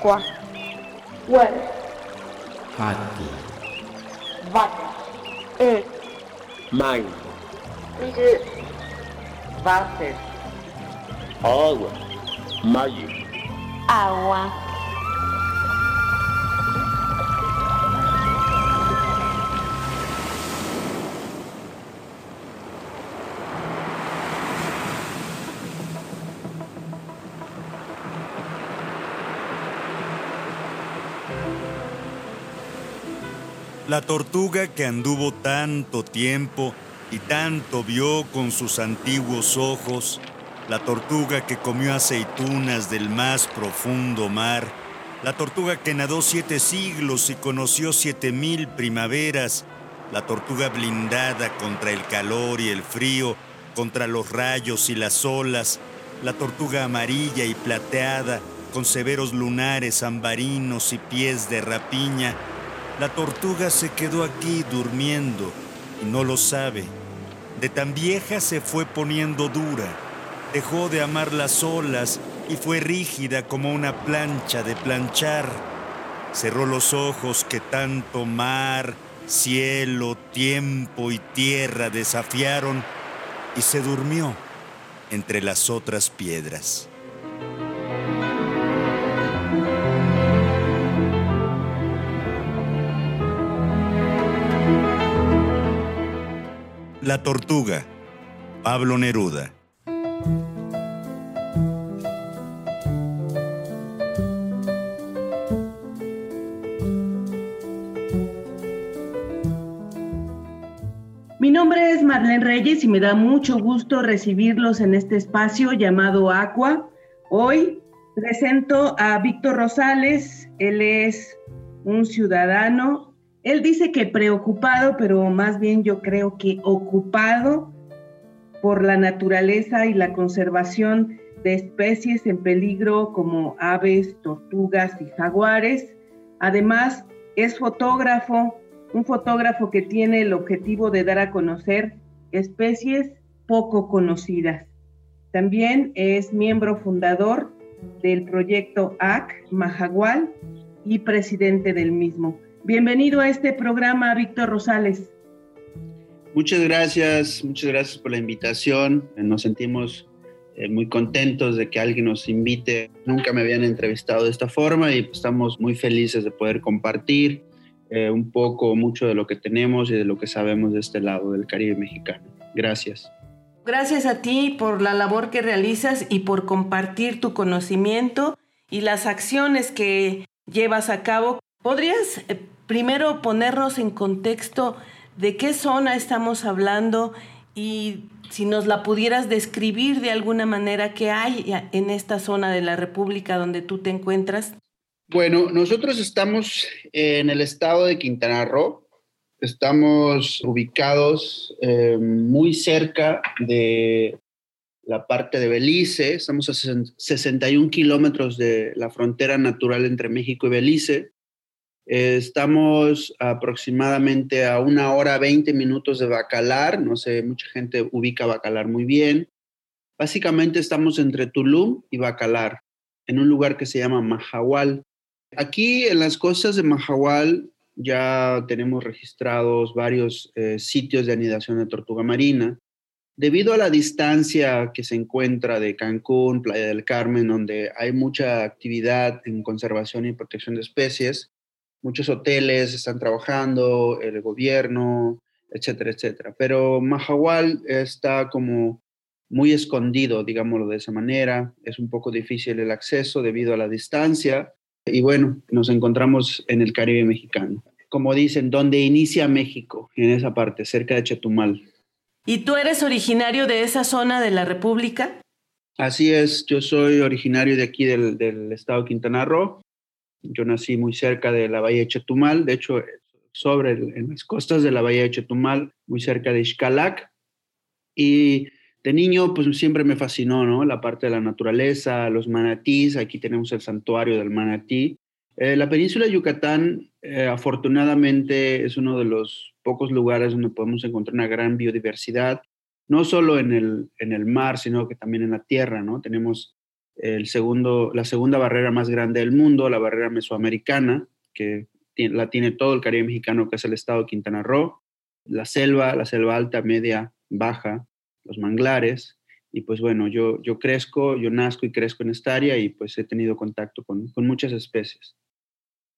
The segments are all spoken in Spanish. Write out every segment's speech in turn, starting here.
quatro, coelho, rato, vaca, um, mãe, tigre, váter, água, maio, água. La tortuga que anduvo tanto tiempo y tanto vio con sus antiguos ojos, la tortuga que comió aceitunas del más profundo mar, la tortuga que nadó siete siglos y conoció siete mil primaveras, la tortuga blindada contra el calor y el frío, contra los rayos y las olas, la tortuga amarilla y plateada, con severos lunares ambarinos y pies de rapiña, la tortuga se quedó aquí durmiendo y no lo sabe. De tan vieja se fue poniendo dura, dejó de amar las olas y fue rígida como una plancha de planchar. Cerró los ojos que tanto mar, cielo, tiempo y tierra desafiaron y se durmió entre las otras piedras. La tortuga, Pablo Neruda. Mi nombre es Marlene Reyes y me da mucho gusto recibirlos en este espacio llamado Aqua. Hoy presento a Víctor Rosales, él es un ciudadano, él dice que preocupado, pero más bien yo creo que ocupado por la naturaleza y la conservación de especies en peligro como aves, tortugas y jaguares. Además, es fotógrafo, un fotógrafo que tiene el objetivo de dar a conocer especies poco conocidas. También es miembro fundador del proyecto AC Mahagual y presidente del mismo. Bienvenido a este programa, Víctor Rosales. Muchas gracias, muchas gracias por la invitación. Nos sentimos eh, muy contentos de que alguien nos invite. Nunca me habían entrevistado de esta forma y estamos muy felices de poder compartir eh, un poco, mucho de lo que tenemos y de lo que sabemos de este lado del Caribe mexicano. Gracias. Gracias a ti por la labor que realizas y por compartir tu conocimiento y las acciones que llevas a cabo. ¿Podrías eh, primero ponernos en contexto de qué zona estamos hablando y si nos la pudieras describir de alguna manera qué hay en esta zona de la República donde tú te encuentras? Bueno, nosotros estamos en el estado de Quintana Roo. Estamos ubicados eh, muy cerca de la parte de Belice. Estamos a 61 kilómetros de la frontera natural entre México y Belice. Estamos aproximadamente a una hora 20 minutos de Bacalar. No sé, mucha gente ubica Bacalar muy bien. Básicamente estamos entre Tulum y Bacalar, en un lugar que se llama Mahahual. Aquí en las costas de Mahahual ya tenemos registrados varios eh, sitios de anidación de tortuga marina. Debido a la distancia que se encuentra de Cancún, Playa del Carmen, donde hay mucha actividad en conservación y protección de especies, muchos hoteles están trabajando, el gobierno, etcétera, etcétera. Pero Mahahual está como muy escondido, digámoslo de esa manera. Es un poco difícil el acceso debido a la distancia. Y bueno, nos encontramos en el Caribe mexicano. Como dicen, donde inicia México, en esa parte, cerca de Chetumal. ¿Y tú eres originario de esa zona de la República? Así es, yo soy originario de aquí del, del estado de Quintana Roo. Yo nací muy cerca de la bahía de Chetumal, de hecho, sobre las costas de la bahía de Chetumal, muy cerca de Xcalac. Y de niño, pues siempre me fascinó, ¿no? La parte de la naturaleza, los manatís. Aquí tenemos el santuario del manatí. Eh, la península de Yucatán, eh, afortunadamente, es uno de los pocos lugares donde podemos encontrar una gran biodiversidad, no solo en el, en el mar, sino que también en la tierra, ¿no? Tenemos el segundo, la segunda barrera más grande del mundo, la barrera mesoamericana, que la tiene todo el Caribe mexicano, que es el estado de Quintana Roo, la selva, la selva alta, media, baja, los manglares. Y pues bueno, yo, yo crezco, yo nazco y crezco en esta área y pues he tenido contacto con, con muchas especies.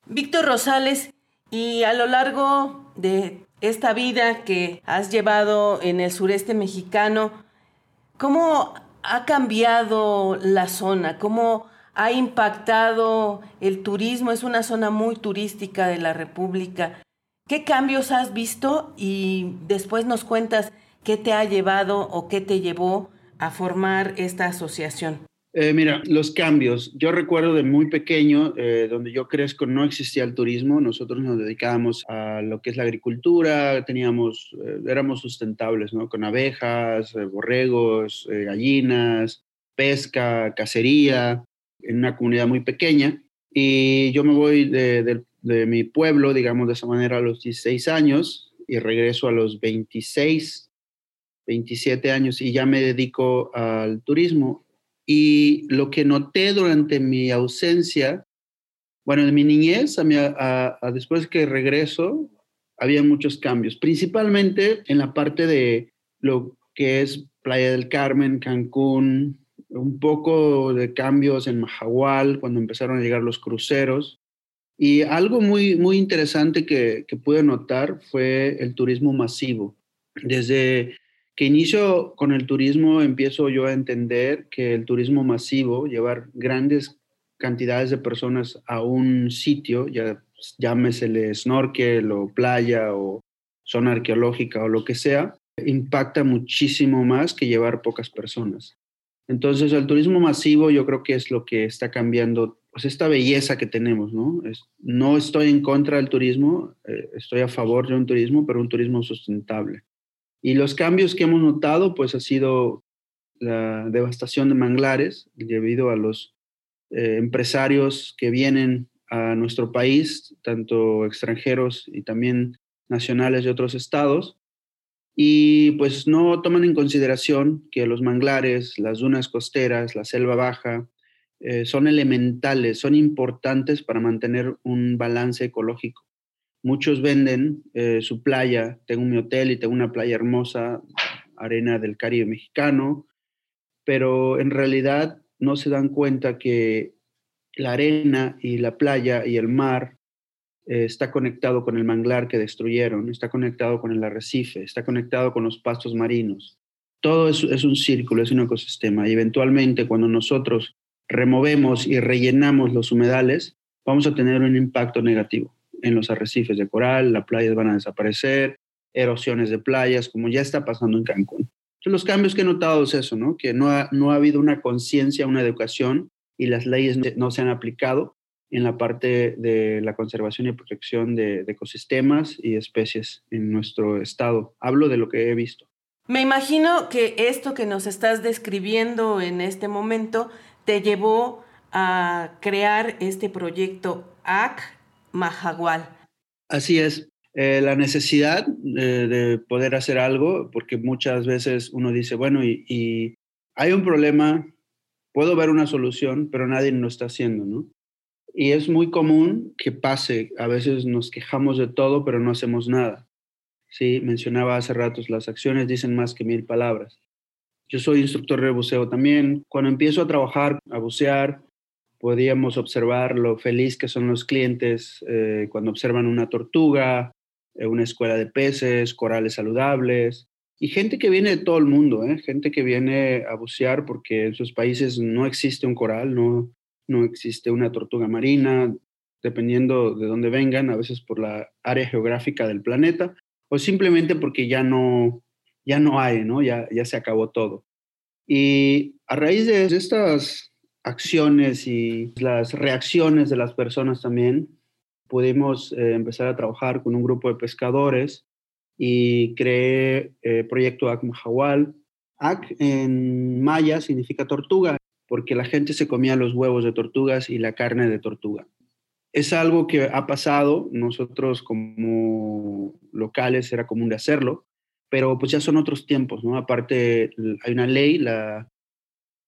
Víctor Rosales, y a lo largo de esta vida que has llevado en el sureste mexicano, ¿cómo ha cambiado la zona? ¿Cómo ha impactado el turismo? Es una zona muy turística de la República. ¿Qué cambios has visto? Y después nos cuentas qué te ha llevado o qué te llevó a formar esta asociación. Eh, mira, los cambios. Yo recuerdo de muy pequeño, eh, donde yo crezco, no existía el turismo. Nosotros nos dedicábamos a lo que es la agricultura, teníamos, eh, éramos sustentables, ¿no? Con abejas, borregos, gallinas, pesca, cacería, en una comunidad muy pequeña. Y yo me voy de, de mi pueblo, digamos de esa manera, a los 16 años y regreso a los 26, 27 años y ya me dedico al turismo y lo que noté durante mi ausencia, bueno, en mi niñez, a, después que regreso, había muchos cambios, principalmente en la parte de lo que es Playa del Carmen, Cancún, un poco de cambios en Mahahual, cuando empezaron a llegar los cruceros. Y algo muy, muy interesante que, que pude notar fue el turismo masivo. Desde que inicio con el turismo, empiezo yo a entender que el turismo masivo, llevar grandes cantidades de personas a un sitio, ya llámesele snorkel o playa o zona arqueológica o lo que sea, impacta muchísimo más que llevar pocas personas. Entonces, el turismo masivo yo creo que es lo que está cambiando, pues esta belleza que tenemos, ¿no? no estoy en contra del turismo, eh, estoy a favor de un turismo, pero un turismo sustentable. Y los cambios que hemos notado, pues ha sido la devastación de manglares debido a los eh, empresarios que vienen a nuestro país, tanto extranjeros y también nacionales de otros estados, y pues no toman en consideración que los manglares, las dunas costeras, la selva baja, eh, son elementales, son importantes para mantener un balance ecológico. Muchos venden eh, su playa, tengo mi hotel y tengo una playa hermosa, arena del Caribe mexicano, pero en realidad no se dan cuenta que la arena y la playa y el mar eh, está conectado con el manglar que destruyeron, está conectado con el arrecife, está conectado con los pastos marinos. Todo es, es un círculo, es un ecosistema. Y eventualmente cuando nosotros removemos y rellenamos los humedales, vamos a tener un impacto negativo en los arrecifes de coral, las playas van a desaparecer, erosiones de playas, como ya está pasando en Cancún. Entonces, los cambios que he notado es eso, ¿no? Que no ha, no ha habido una conciencia, una educación y las leyes no se han aplicado en la parte de la conservación y protección de, de ecosistemas y especies en nuestro estado. Hablo de lo que he visto. Me imagino que esto que nos estás describiendo en este momento te llevó a crear este proyecto AC Mahagual. Así es. Eh, la necesidad eh, de poder hacer algo, porque muchas veces uno dice, bueno, y, hay un problema, puedo ver una solución, pero nadie lo está haciendo, ¿no? Y es muy común que pase, a veces nos quejamos de todo, pero no hacemos nada. Sí, mencionaba hace ratos, las acciones dicen más que mil palabras. Yo soy instructor de buceo también. Cuando empiezo a trabajar, a bucear, podíamos observar lo feliz que son los clientes eh, cuando observan una tortuga, eh, una escuela de peces, corales saludables y gente que viene de todo el mundo, ¿eh? gente que viene a bucear porque en sus países no existe un coral, no, no existe una tortuga marina, dependiendo de dónde vengan, a veces por la área geográfica del planeta o simplemente porque ya no, ya no hay, ¿no? Ya, ya se acabó todo. Y a raíz de estas acciones y las reacciones de las personas también, pudimos eh, empezar a trabajar con un grupo de pescadores y creé el eh, proyecto Akmahawal. Ak en maya significa tortuga, porque la gente se comía los huevos de tortugas y la carne de tortuga. Es algo que ha pasado, nosotros como locales era común de hacerlo, pero pues ya son otros tiempos, ¿no? Aparte hay una ley, la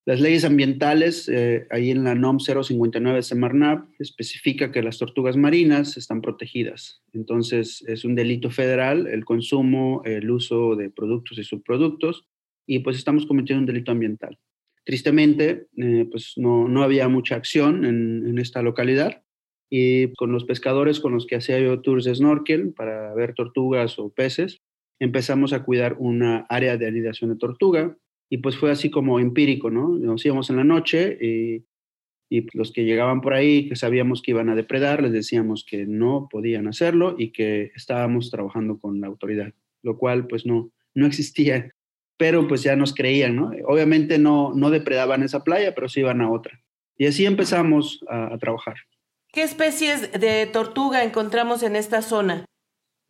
Las leyes ambientales, eh, ahí en la NOM 059 de especifica que las tortugas marinas están protegidas. Entonces, es un delito federal el consumo, el uso de productos y subproductos, y pues estamos cometiendo un delito ambiental. Tristemente, eh, pues no, no, había mucha acción en, en, esta localidad y con los pescadores con los que hacía yo tours de snorkel para ver tortugas o peces, empezamos a cuidar una área de anidación de tortuga y pues fue así como empírico, ¿no? Nos íbamos en la noche y, los que llegaban por ahí, que sabíamos que iban a depredar, les decíamos que no podían hacerlo y que estábamos trabajando con la autoridad, lo cual pues no, no existía, pero pues ya nos creían, ¿no? Obviamente no, no depredaban esa playa, pero sí iban a otra. Y así empezamos a trabajar. ¿Qué especies de tortuga encontramos en esta zona?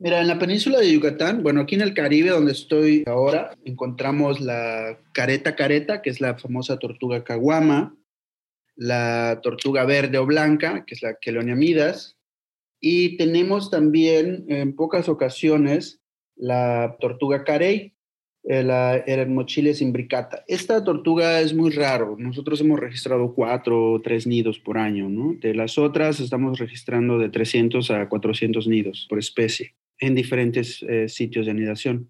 Mira, en la península de Yucatán, bueno, aquí en el Caribe donde estoy ahora, encontramos la careta careta, que es la famosa tortuga caguama, la tortuga verde o blanca, que es la queloniamidas, y tenemos también en pocas ocasiones la tortuga carey, eh, la Ermochiles imbricata. Esta tortuga es muy raro. Nosotros hemos registrado cuatro o tres nidos por año, ¿no? De las otras estamos registrando de 300 a 400 nidos por especie en diferentes eh, sitios de anidación.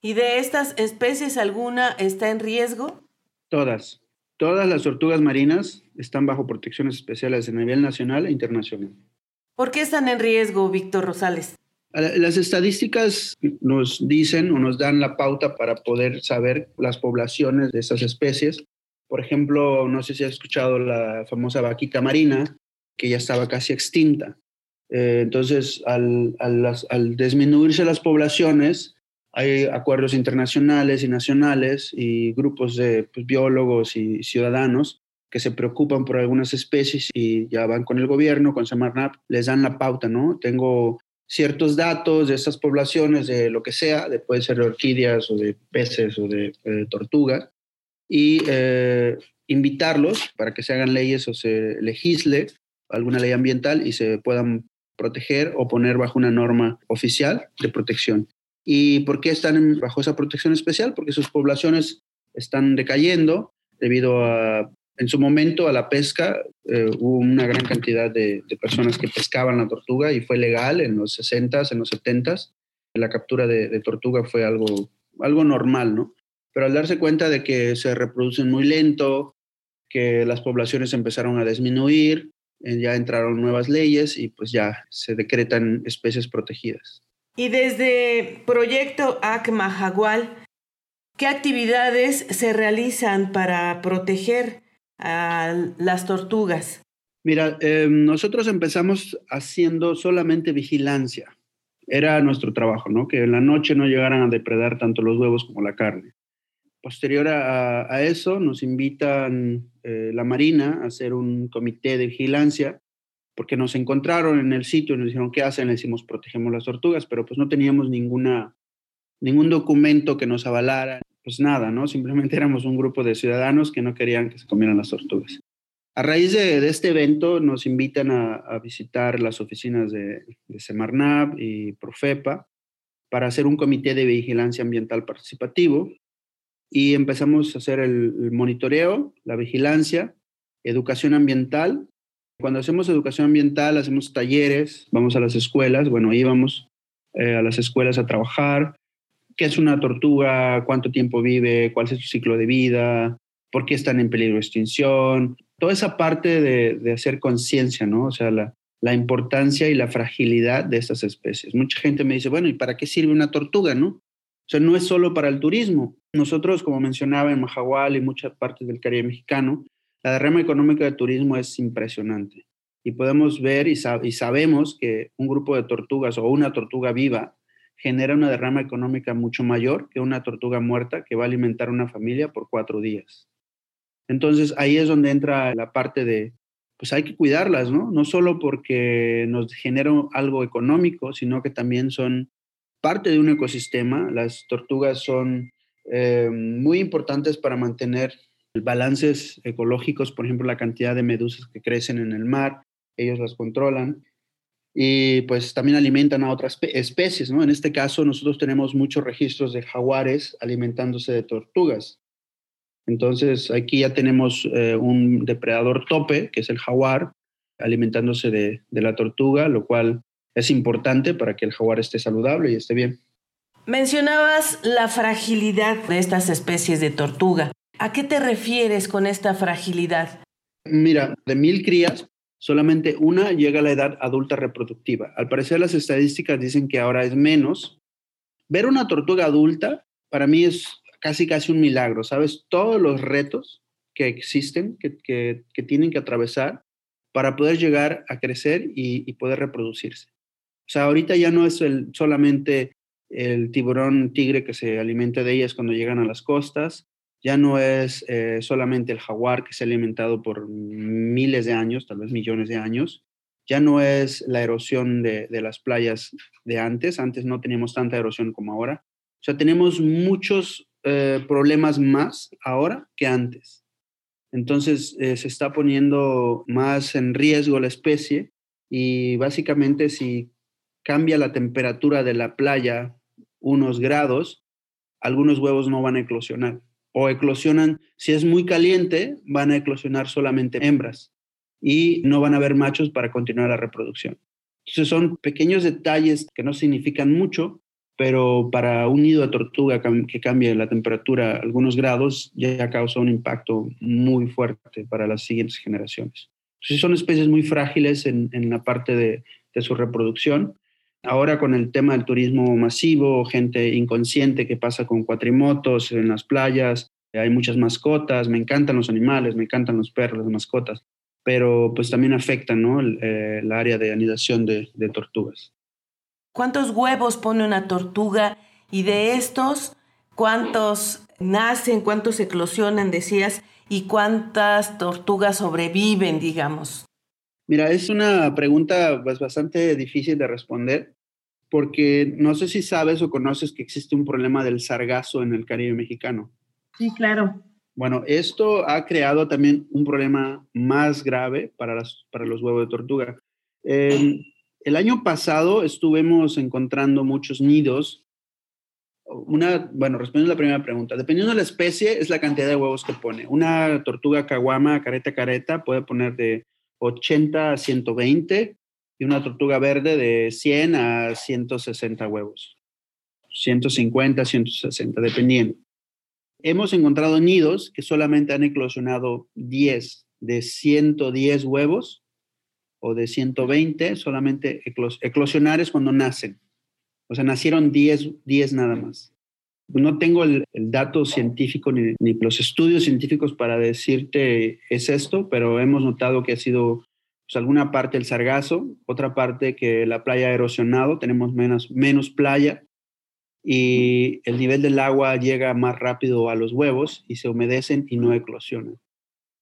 ¿Y de estas especies alguna está en riesgo? Todas. Todas las tortugas marinas están bajo protecciones especiales a nivel nacional e internacional. ¿Por qué están en riesgo, Víctor Rosales? Las estadísticas nos dicen o nos dan la pauta para poder saber las poblaciones de esas especies. Por ejemplo, no sé si has escuchado la famosa vaquita marina, que ya estaba casi extinta. Eh, entonces, al, al, al, disminuirse las poblaciones, hay acuerdos internacionales y nacionales y grupos de pues, biólogos y ciudadanos que se preocupan por algunas especies y ya van con el gobierno, con Semarnap, les dan la pauta, ¿no? Tengo ciertos datos de estas poblaciones, de lo que sea, de, puede ser de orquídeas o de peces o de, de tortugas, y eh, invitarlos para que se hagan leyes o se legisle alguna ley ambiental y se puedan proteger o poner bajo una norma oficial de protección. ¿Y por qué están bajo esa protección especial? Porque sus poblaciones están decayendo debido a, en su momento, a la pesca. Eh, hubo una gran cantidad de, personas que pescaban la tortuga y fue legal en los 60s, en los 70s. La captura de, de tortuga fue algo, algo normal, ¿no? Pero al darse cuenta de que se reproducen muy lento, que las poblaciones empezaron a disminuir, ya entraron nuevas leyes y pues ya se decretan especies protegidas. Y desde Proyecto ACMA Jagual, ¿qué actividades se realizan para proteger a las tortugas? Mira, eh, nosotros empezamos haciendo solamente vigilancia. Era nuestro trabajo, ¿no? Que en la noche no llegaran a depredar tanto los huevos como la carne. Posterior a, eso, nos invitan eh, la Marina a hacer un comité de vigilancia, porque nos encontraron en el sitio y nos dijeron, ¿qué hacen? Le decimos, protegemos las tortugas, pero pues no teníamos ninguna, ningún documento que nos avalara, pues nada, ¿no? Simplemente éramos un grupo de ciudadanos que no querían que se comieran las tortugas. A raíz de, este evento nos invitan a, a visitar las oficinas de, de Semarnap y Profepa para hacer un comité de vigilancia ambiental participativo y empezamos a hacer el, monitoreo, la vigilancia, educación ambiental. Cuando hacemos educación ambiental, hacemos talleres, vamos a las escuelas, bueno, íbamos eh, a las escuelas a trabajar, qué es una tortuga, cuánto tiempo vive, cuál es su ciclo de vida, por qué están en peligro de extinción, toda esa parte de, de hacer conciencia, ¿no? O sea, la, la importancia y la fragilidad de estas especies. Mucha gente me dice, bueno, ¿y para qué sirve una tortuga, no? O sea, no es solo para el turismo. Nosotros, como mencionaba en Mahahual y muchas partes del Caribe mexicano, la derrama económica de turismo es impresionante. Y podemos ver y, sab y, sabemos que un grupo de tortugas o una tortuga viva genera una derrama económica mucho mayor que una tortuga muerta que va a alimentar una familia por cuatro días. Entonces ahí es donde entra la parte de, pues hay que cuidarlas, ¿no? No solo porque nos genera algo económico, sino que también son parte de un ecosistema. Las tortugas son eh, muy importantes para mantener balances ecológicos, por ejemplo, la cantidad de medusas que crecen en el mar, ellos las controlan y pues también alimentan a otras especies, ¿no? En este caso nosotros tenemos muchos registros de jaguares alimentándose de tortugas. Entonces aquí ya tenemos eh, un depredador tope, que es el jaguar, alimentándose de, de la tortuga, lo cual es importante para que el jaguar esté saludable y esté bien. Mencionabas la fragilidad de estas especies de tortuga. ¿A qué te refieres con esta fragilidad? Mira, de mil crías, solamente una llega a la edad adulta reproductiva. Al parecer las estadísticas dicen que ahora es menos. Ver una tortuga adulta para mí es casi casi un milagro, ¿sabes? Todos los retos que existen, que, que, que tienen que atravesar para poder llegar a crecer y, y, poder reproducirse. O sea, ahorita ya no es el, solamente el tiburón tigre que se alimenta de ellas cuando llegan a las costas, ya no es eh, solamente el jaguar que se ha alimentado por miles de años, tal vez millones de años, ya no es la erosión de, de, las playas de antes, antes no teníamos tanta erosión como ahora, o sea, tenemos muchos eh, problemas más ahora que antes. Entonces eh, se está poniendo más en riesgo la especie y básicamente si cambia la temperatura de la playa unos grados, algunos huevos no van a eclosionar o eclosionan, si es muy caliente, van a eclosionar solamente hembras y no van a haber machos para continuar la reproducción. Entonces son pequeños detalles que no significan mucho, pero para un nido de tortuga que cambie la temperatura algunos grados ya causa un impacto muy fuerte para las siguientes generaciones. Entonces son especies muy frágiles en, en la parte de, de su reproducción. Ahora con el tema del turismo masivo, gente inconsciente que pasa con cuatrimotos en las playas, hay muchas mascotas, me encantan los animales, me encantan los perros, las mascotas, pero pues también afectan ¿no? el, eh, área de anidación de tortugas. ¿Cuántos huevos pone una tortuga? Y de estos, ¿cuántos nacen, cuántos eclosionan, decías, y cuántas tortugas sobreviven, digamos? Mira, es una pregunta pues, bastante difícil de responder porque no sé si sabes o conoces que existe un problema del sargazo en el Caribe mexicano. Sí, claro. Bueno, esto ha creado también un problema más grave para, las, para los huevos de tortuga. Eh, el año pasado estuvimos encontrando muchos nidos. Una, bueno, respondiendo a la primera pregunta, dependiendo de la especie, es la cantidad de huevos que pone. Una tortuga caguama, careta careta, puede poner de 80 a 120 y una tortuga verde de 100 a 160 huevos. 150, 160, dependiendo. Hemos encontrado nidos que solamente han eclosionado 10 de 110 huevos o de 120, solamente eclos eclosionar es cuando nacen. O sea, nacieron 10, 10 nada más. No tengo el, dato científico ni, ni, los estudios científicos para decirte es esto, pero hemos notado que ha sido pues, alguna parte el sargazo, otra parte que la playa ha erosionado, tenemos menos, menos playa y el nivel del agua llega más rápido a los huevos y se humedecen y no eclosionan.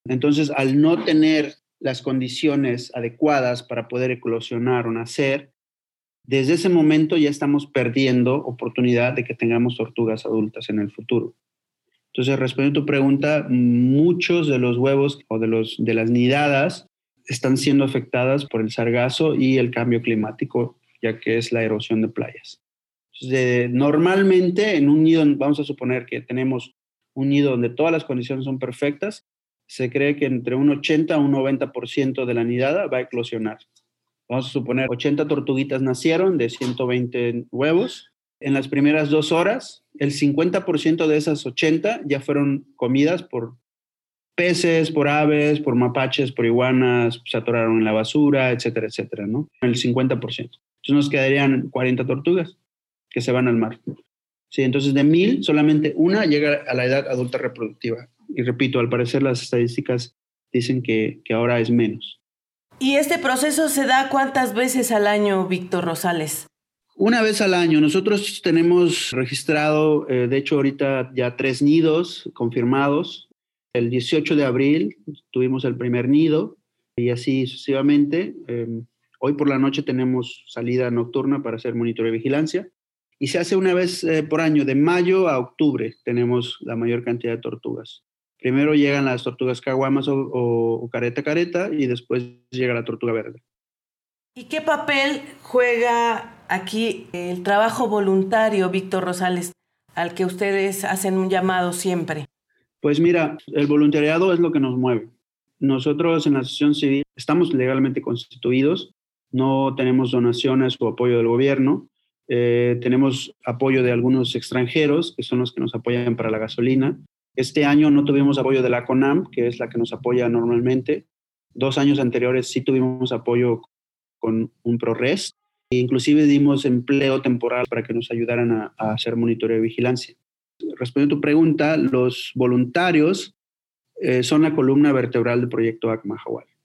Entonces, al no tener las condiciones adecuadas para poder eclosionar o nacer, desde ese momento ya estamos perdiendo oportunidad de que tengamos tortugas adultas en el futuro. Entonces, respondiendo a tu pregunta, muchos de los huevos o de, los, de las nidadas están siendo afectadas por el sargazo y el cambio climático, ya que es la erosión de playas. Entonces, normalmente en un nido, vamos a suponer que tenemos un nido donde todas las condiciones son perfectas, se cree que entre un 80 a un 90% de la nidada va a eclosionar. Vamos a suponer 80 tortuguitas nacieron de 120 huevos. En las primeras dos horas, el 50% de esas 80 ya fueron comidas por peces, por aves, por mapaches, por iguanas, se atoraron en la basura, etcétera, etcétera, ¿no? El 50%. Entonces nos quedarían 40 tortugas que se van al mar. Sí, entonces de mil, solamente una llega a la edad adulta reproductiva y repito, al parecer las estadísticas dicen que, que ahora es menos. ¿Y este proceso se da cuántas veces al año, Víctor Rosales? Una vez al año. Nosotros tenemos registrado, eh, de hecho, ahorita ya tres nidos confirmados. El 18 de abril tuvimos el primer nido y así sucesivamente. Eh, hoy por la noche tenemos salida nocturna para hacer monitoreo de vigilancia y se hace una vez eh, por año, de mayo a octubre tenemos la mayor cantidad de tortugas. Primero llegan las tortugas caguamas o, o, o, careta careta y después llega la tortuga verde. ¿Y qué papel juega aquí el trabajo voluntario, Víctor Rosales, al que ustedes hacen un llamado siempre? Pues mira, el voluntariado es lo que nos mueve. Nosotros en la Asociación Civil estamos legalmente constituidos, no tenemos donaciones o apoyo del gobierno, eh, tenemos apoyo de algunos extranjeros, que son los que nos apoyan para la gasolina. Este año no tuvimos apoyo de la CONAM, que es la que nos apoya normalmente. Dos años anteriores sí tuvimos apoyo con un ProRes. E inclusive dimos empleo temporal para que nos ayudaran a, a hacer monitoreo de vigilancia. Respondiendo a tu pregunta, los voluntarios eh, son la columna vertebral del proyecto ACMA Hawaii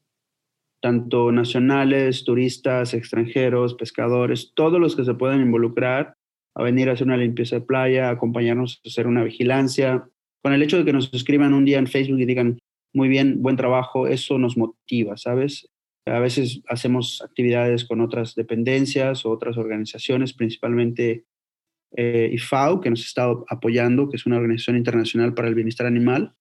tanto nacionales, turistas, extranjeros, pescadores, todos los que se puedan involucrar a venir a hacer una limpieza de playa, a acompañarnos a hacer una vigilancia. Con el hecho de que nos escriban un día en Facebook y digan, muy bien, buen trabajo, eso nos motiva, ¿sabes? A veces hacemos actividades con otras dependencias o otras organizaciones, principalmente eh, IFAO, que nos está apoyando, que es una organización internacional para el bienestar animal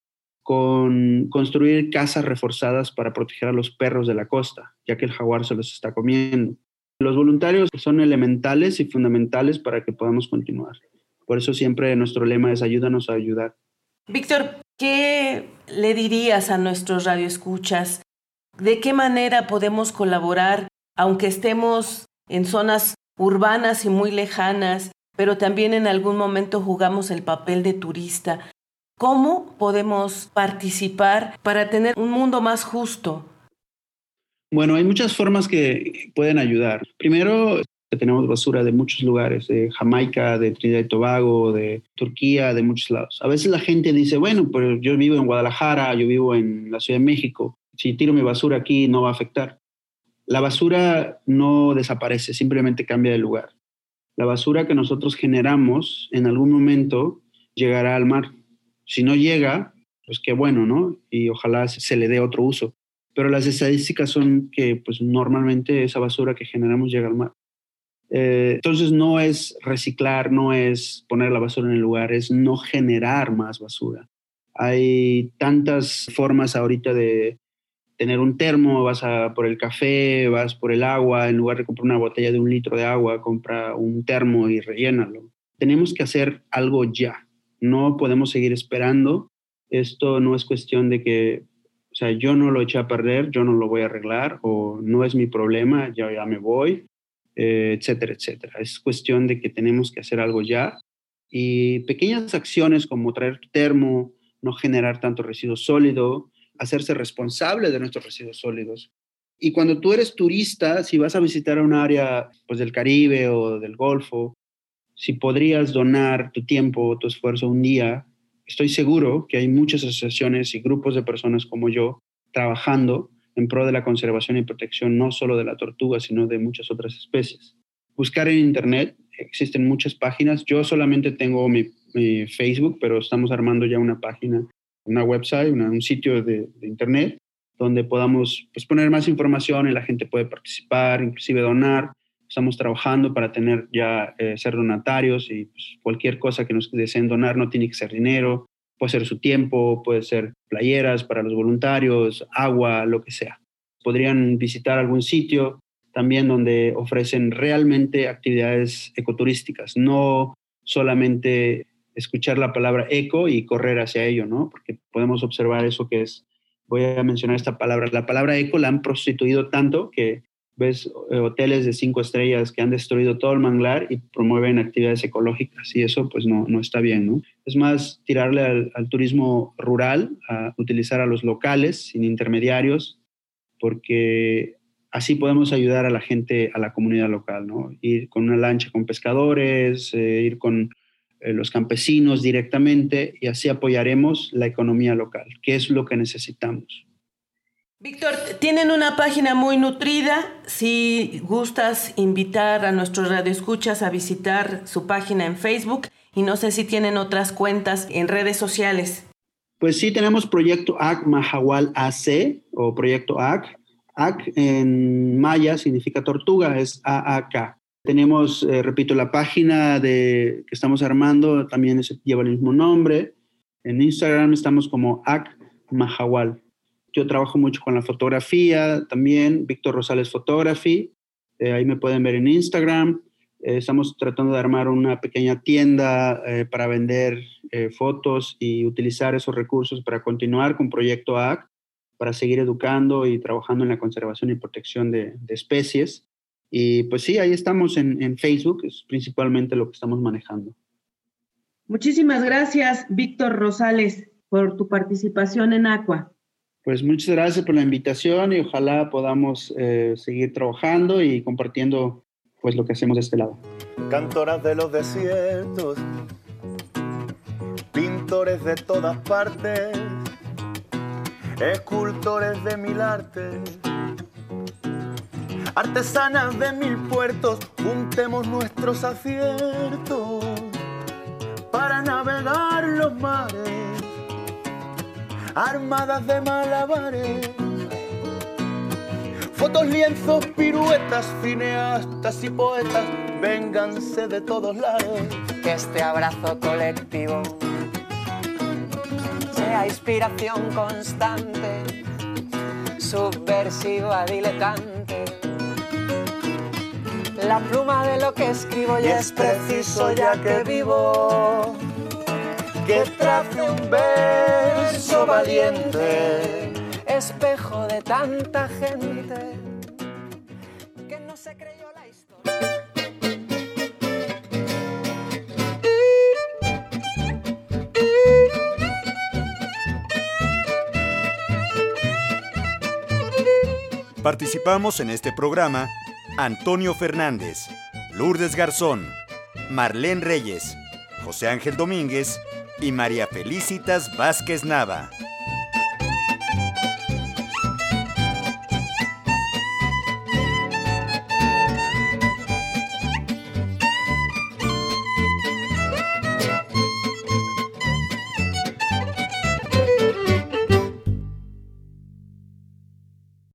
con construir casas reforzadas para proteger a los perros de la costa, ya que el jaguar se los está comiendo. Los voluntarios son elementales y fundamentales para que podamos continuar. Por eso siempre nuestro lema es ayúdanos a ayudar. Víctor, ¿qué le dirías a nuestros radioescuchas? ¿De qué manera podemos colaborar, aunque estemos en zonas urbanas y muy lejanas, pero también en algún momento jugamos el papel de turista? ¿Cómo podemos participar para tener un mundo más justo? Bueno, hay muchas formas que pueden ayudar. Primero, tenemos basura de muchos lugares, de Jamaica, de Trinidad y Tobago, de Turquía, de muchos lados. A veces la gente dice, bueno, pero yo vivo en Guadalajara, yo vivo en la Ciudad de México, si tiro mi basura aquí no va a afectar. La basura no desaparece, simplemente cambia de lugar. La basura que nosotros generamos en algún momento llegará al mar si no llega, pues qué bueno, ¿no? Y ojalá se le dé otro uso. Pero las estadísticas son que pues normalmente esa basura que generamos llega al mar. Eh, entonces no es reciclar, no es poner la basura en el lugar, es no generar más basura. Hay tantas formas ahorita de tener un termo, vas por el café, vas por el agua, en lugar de comprar una botella de un litro de agua, compra un termo y rellénalo. Tenemos que hacer algo ya. No podemos seguir esperando. Esto no es cuestión de que, o sea, yo no lo eché a perder, yo no lo voy a arreglar o no es mi problema, ya, ya me voy, eh, etcétera, etcétera. Es cuestión de que tenemos que hacer algo ya y pequeñas acciones como traer termo, no generar tanto residuo sólido, hacerse responsable de nuestros residuos sólidos. Y cuando tú eres turista, si vas a visitar un área pues, del Caribe o del Golfo, si podrías donar tu tiempo, tu esfuerzo un día, estoy seguro que hay muchas asociaciones y grupos de personas como yo trabajando en pro de la conservación y protección no solo de la tortuga, sino de muchas otras especies. Buscar en Internet, existen muchas páginas. Yo solamente tengo mi, Facebook, pero estamos armando ya una página, una website, un sitio de, Internet donde podamos pues, poner más información y la gente puede participar, inclusive donar estamos trabajando para tener ya eh, ser donatarios y pues, cualquier cosa que nos deseen donar no tiene que ser dinero, puede ser su tiempo, puede ser playeras para los voluntarios, agua, lo que sea. Podrían visitar algún sitio también donde ofrecen realmente actividades ecoturísticas, no solamente escuchar la palabra eco y correr hacia ello, ¿no? Porque podemos observar eso que es, voy a mencionar esta palabra, la palabra eco la han prostituido tanto que ves eh, hoteles de cinco estrellas que han destruido todo el manglar y promueven actividades ecológicas y eso pues no, no está bien, ¿no? Es más tirarle al, turismo rural, a utilizar a los locales sin intermediarios, porque así podemos ayudar a la gente, a la comunidad local, ¿no? Ir con una lancha con pescadores, eh, ir con eh, los campesinos directamente y así apoyaremos la economía local, que es lo que necesitamos. Víctor, tienen una página muy nutrida. Si gustas invitar a nuestros radioescuchas a visitar su página en Facebook y no sé si tienen otras cuentas en redes sociales. Pues sí, tenemos Proyecto AC Mahawal AC o Proyecto AC. AC en maya significa tortuga, es AAK. Tenemos, eh, repito, la página de, que estamos armando, también lleva el mismo nombre. En Instagram estamos como AC Mahawal. Yo trabajo mucho con la fotografía también, Víctor Rosales Photography. Eh, ahí me pueden ver en Instagram. Eh, estamos tratando de armar una pequeña tienda eh, para vender eh, fotos y utilizar esos recursos para continuar con Proyecto AC, para seguir educando y trabajando en la conservación y protección de, de especies. Y pues sí, ahí estamos en, en Facebook, es principalmente lo que estamos manejando. Muchísimas gracias, Víctor Rosales, por tu participación en Aqua. Pues muchas gracias por la invitación y ojalá podamos eh, seguir trabajando y compartiendo pues lo que hacemos de este lado. Cantoras de los desiertos, pintores de todas partes, escultores de mil artes, artesanas de mil puertos, juntemos nuestros aciertos para navegar los mares, armadas de malabares. Fotos, lienzos, piruetas, cineastas y poetas, vénganse de todos lados. Que este abrazo colectivo sea inspiración constante, subversiva, diletante. La pluma de lo que escribo ya es preciso ya que vivo. Que trace un verso valiente espejo de tanta gente que no se creyó la historia. Participamos en este programa Antonio Fernández, Lourdes Garzón, Marlene Reyes, José Ángel Domínguez y María Felicitas Vázquez Nava.